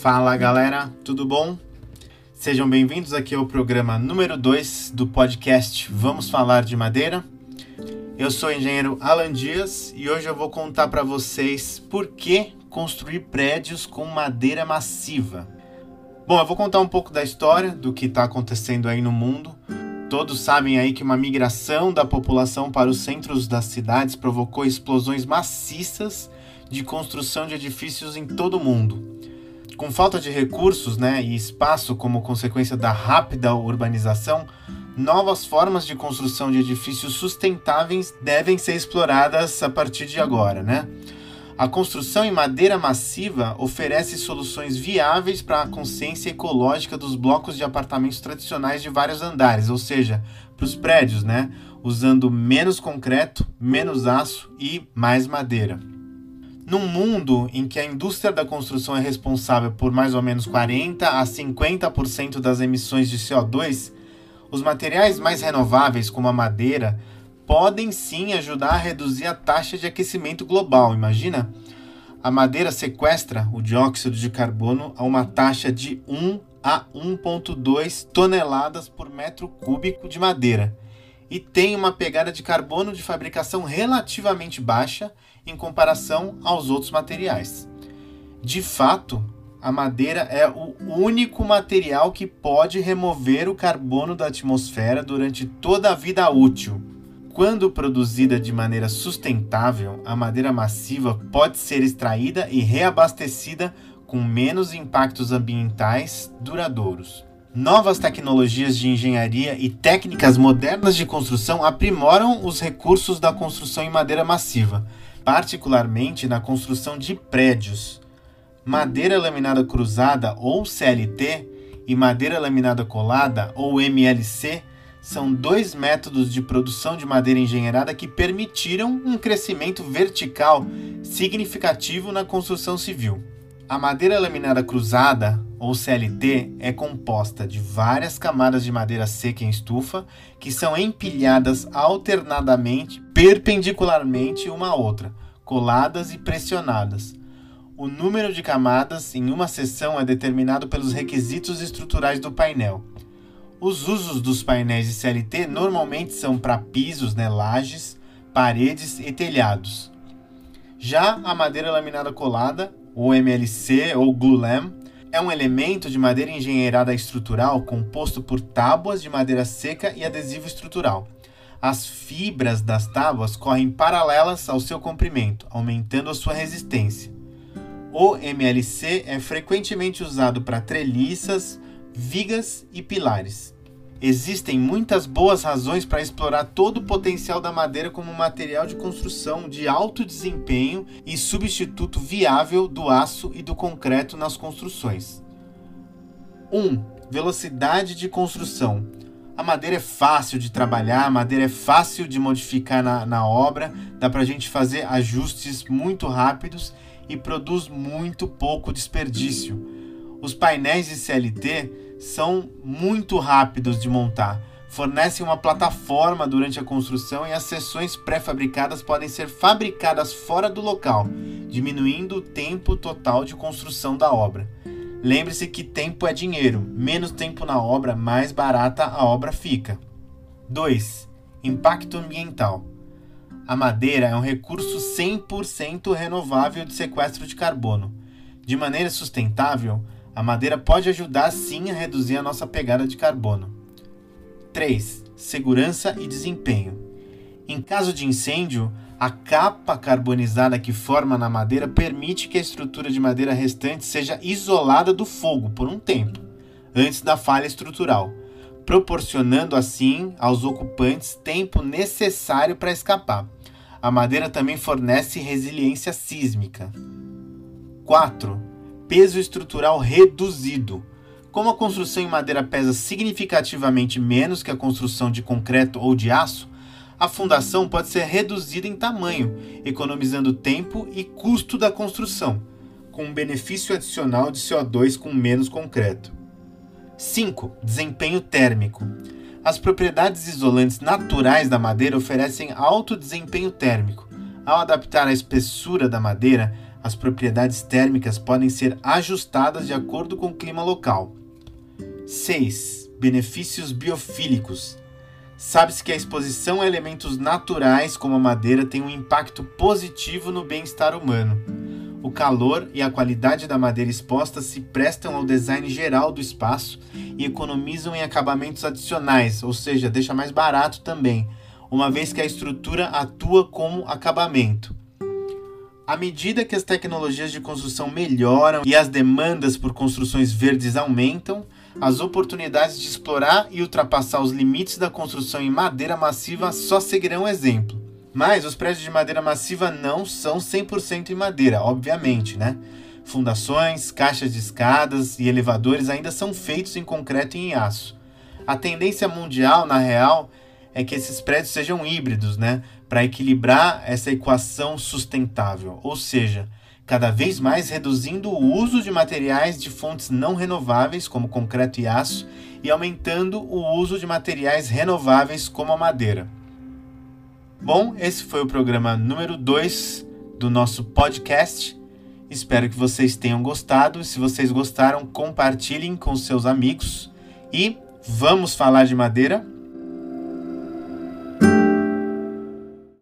Fala galera, tudo bom? Sejam bem-vindos aqui ao programa número 2 do podcast Vamos Falar de Madeira. Eu sou o engenheiro Alan Dias e hoje eu vou contar para vocês por que construir prédios com madeira massiva. Bom, eu vou contar um pouco da história do que está acontecendo aí no mundo. Todos sabem aí que uma migração da população para os centros das cidades provocou explosões maciças de construção de edifícios em todo o mundo. Com falta de recursos né, e espaço como consequência da rápida urbanização, novas formas de construção de edifícios sustentáveis devem ser exploradas a partir de agora. Né? A construção em madeira massiva oferece soluções viáveis para a consciência ecológica dos blocos de apartamentos tradicionais de vários andares, ou seja, para os prédios, né? usando menos concreto, menos aço e mais madeira. Num mundo em que a indústria da construção é responsável por mais ou menos 40 a 50% das emissões de CO2, os materiais mais renováveis, como a madeira, podem sim ajudar a reduzir a taxa de aquecimento global. Imagina? A madeira sequestra o dióxido de carbono a uma taxa de 1 a 1,2 toneladas por metro cúbico de madeira e tem uma pegada de carbono de fabricação relativamente baixa em comparação aos outros materiais. De fato, a madeira é o único material que pode remover o carbono da atmosfera durante toda a vida útil. Quando produzida de maneira sustentável, a madeira massiva pode ser extraída e reabastecida com menos impactos ambientais duradouros. Novas tecnologias de engenharia e técnicas modernas de construção aprimoram os recursos da construção em madeira massiva, particularmente na construção de prédios. Madeira laminada cruzada ou CLT e madeira laminada colada ou MLC são dois métodos de produção de madeira engenheirada que permitiram um crescimento vertical significativo na construção civil. A madeira laminada cruzada, ou CLT, é composta de várias camadas de madeira seca em estufa que são empilhadas alternadamente, perpendicularmente uma à outra, coladas e pressionadas. O número de camadas em uma seção é determinado pelos requisitos estruturais do painel. Os usos dos painéis de CLT normalmente são para pisos, né, lajes, paredes e telhados. Já a madeira laminada colada o MLC ou glulam é um elemento de madeira engenheirada estrutural composto por tábuas de madeira seca e adesivo estrutural. As fibras das tábuas correm paralelas ao seu comprimento, aumentando a sua resistência. O MLC é frequentemente usado para treliças, vigas e pilares. Existem muitas boas razões para explorar todo o potencial da madeira como material de construção de alto desempenho e substituto viável do aço e do concreto nas construções. 1. Um, velocidade de construção. A madeira é fácil de trabalhar, a madeira é fácil de modificar na, na obra, dá para a gente fazer ajustes muito rápidos e produz muito pouco desperdício. Os painéis de CLT são muito rápidos de montar, fornecem uma plataforma durante a construção e as seções pré-fabricadas podem ser fabricadas fora do local, diminuindo o tempo total de construção da obra. Lembre-se que tempo é dinheiro, menos tempo na obra, mais barata a obra fica. 2. Impacto ambiental. A madeira é um recurso 100% renovável de sequestro de carbono. De maneira sustentável, a madeira pode ajudar sim a reduzir a nossa pegada de carbono. 3. Segurança e desempenho. Em caso de incêndio, a capa carbonizada que forma na madeira permite que a estrutura de madeira restante seja isolada do fogo por um tempo, antes da falha estrutural, proporcionando assim aos ocupantes tempo necessário para escapar. A madeira também fornece resiliência sísmica. 4 peso estrutural reduzido. Como a construção em madeira pesa significativamente menos que a construção de concreto ou de aço, a fundação pode ser reduzida em tamanho, economizando tempo e custo da construção, com um benefício adicional de CO2 com menos concreto. 5. Desempenho térmico. As propriedades isolantes naturais da madeira oferecem alto desempenho térmico. Ao adaptar a espessura da madeira, As propriedades térmicas podem ser ajustadas de acordo com o clima local. 6. Benefícios biofílicos. Sabe-se que a exposição a elementos naturais como a madeira tem um impacto positivo no bem-estar humano. O calor e a qualidade da madeira exposta se prestam ao design geral do espaço e economizam em acabamentos adicionais, ou seja, deixa mais barato também, uma vez que a estrutura atua como acabamento. À medida que as tecnologias de construção melhoram e as demandas por construções verdes aumentam, as oportunidades de explorar e ultrapassar os limites da construção em madeira massiva só seguirão exemplo. Mas os prédios de madeira massiva não são 100% em madeira, obviamente, né? Fundações, caixas de escadas e elevadores ainda são feitos em concreto e em aço. A tendência mundial, na real, é que esses prédios sejam híbridos, né? Para equilibrar essa equação sustentável, ou seja, cada vez mais reduzindo o uso de materiais de fontes não renováveis, como concreto e aço, e aumentando o uso de materiais renováveis, como a madeira. Bom, esse foi o programa número 2 do nosso podcast. Espero que vocês tenham gostado. Se vocês gostaram, compartilhem com seus amigos. E vamos falar de madeira?